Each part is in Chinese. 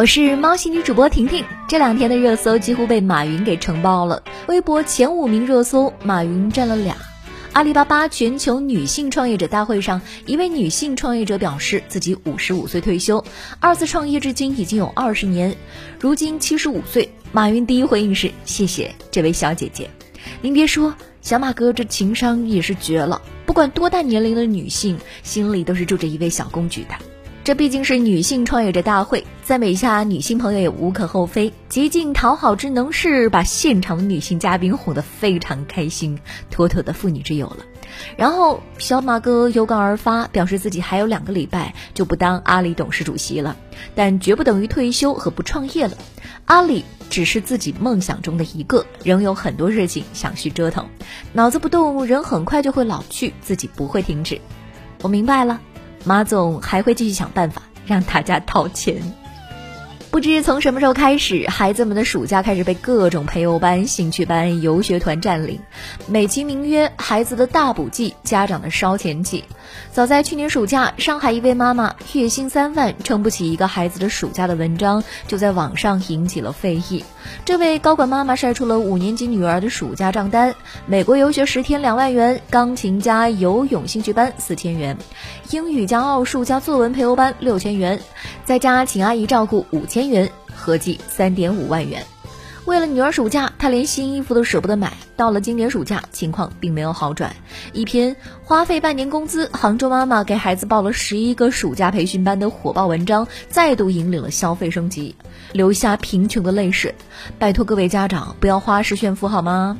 我是猫系女主播婷婷。这两天的热搜几乎被马云给承包了，微博前五名热搜，马云占了俩。阿里巴巴全球女性创业者大会上，一位女性创业者表示自己五十五岁退休，二次创业至今已经有二十年，如今七十五岁。马云第一回应是：谢谢这位小姐姐。您别说，小马哥这情商也是绝了，不管多大年龄的女性，心里都是住着一位小公举的。这毕竟是女性创业者大会，赞美一下女性朋友也无可厚非。极尽讨好之能事，把现场女性嘉宾哄得非常开心，妥妥的妇女之友了。然后小马哥有感而发，表示自己还有两个礼拜就不当阿里董事主席了，但绝不等于退休和不创业了。阿里只是自己梦想中的一个，仍有很多事情想去折腾。脑子不动，人很快就会老去，自己不会停止。我明白了。马总还会继续想办法让大家掏钱。不知从什么时候开始，孩子们的暑假开始被各种培优班、兴趣班、游学团占领，美其名曰“孩子的大补剂”，家长的烧钱季。早在去年暑假，上海一位妈妈月薪三万撑不起一个孩子的暑假的文章，就在网上引起了非议。这位高管妈妈晒出了五年级女儿的暑假账单：美国游学十天两万元，钢琴加游泳兴趣班四千元，英语加奥数加作文培优班六千元，再加请阿姨照顾五千。千元，合计三点五万元。为了女儿暑假，他连新衣服都舍不得买。到了今年暑假，情况并没有好转。一篇花费半年工资，杭州妈妈给孩子报了十一个暑假培训班的火爆文章，再度引领了消费升级，留下贫穷的泪水。拜托各位家长，不要花式炫富好吗？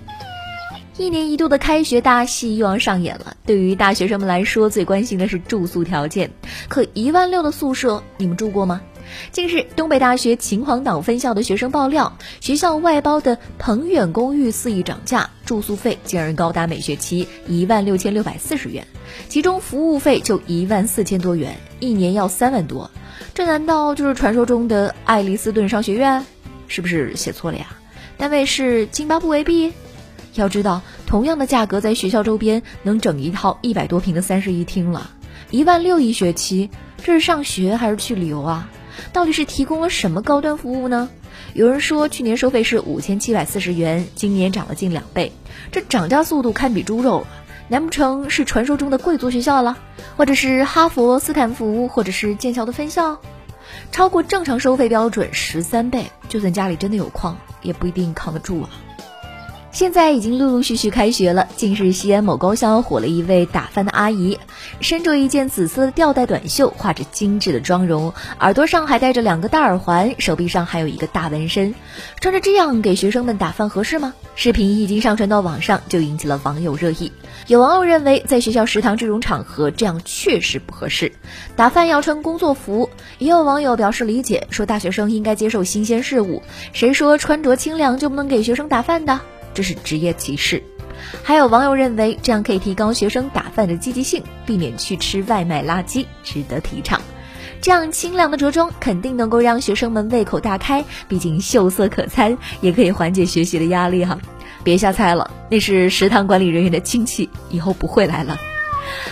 一年一度的开学大戏又要上演了。对于大学生们来说，最关心的是住宿条件。可一万六的宿舍，你们住过吗？近日，东北大学秦皇岛分校的学生爆料，学校外包的鹏远公寓肆意涨价，住宿费竟然高达每学期一万六千六百四十元，其中服务费就一万四千多元，一年要三万多。这难道就是传说中的爱丽斯顿商学院？是不是写错了呀？单位是津巴布韦币？要知道，同样的价格在学校周边能整一套一百多平的三室一厅了，一万六一学期，这是上学还是去旅游啊？到底是提供了什么高端服务呢？有人说去年收费是五千七百四十元，今年涨了近两倍，这涨价速度堪比猪肉，难不成是传说中的贵族学校了？或者是哈佛、斯坦福，或者是剑桥的分校？超过正常收费标准十三倍，就算家里真的有矿，也不一定扛得住啊！现在已经陆陆续续开学了。近日，西安某高校火了一位打饭的阿姨，身着一件紫色的吊带短袖，画着精致的妆容，耳朵上还戴着两个大耳环，手臂上还有一个大纹身。穿着这样给学生们打饭合适吗？视频一经上传到网上，就引起了网友热议。有网友认为，在学校食堂这种场合，这样确实不合适，打饭要穿工作服。也有网友表示理解，说大学生应该接受新鲜事物。谁说穿着清凉就不能给学生打饭的？这是职业歧视，还有网友认为这样可以提高学生打饭的积极性，避免去吃外卖垃圾，值得提倡。这样清凉的着装肯定能够让学生们胃口大开，毕竟秀色可餐，也可以缓解学习的压力哈。别瞎猜了，那是食堂管理人员的亲戚，以后不会来了。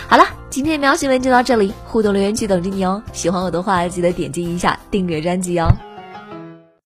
好了，今天的喵新闻就到这里，互动留言区等着你哦。喜欢我的话，记得点击一下订阅专辑哦。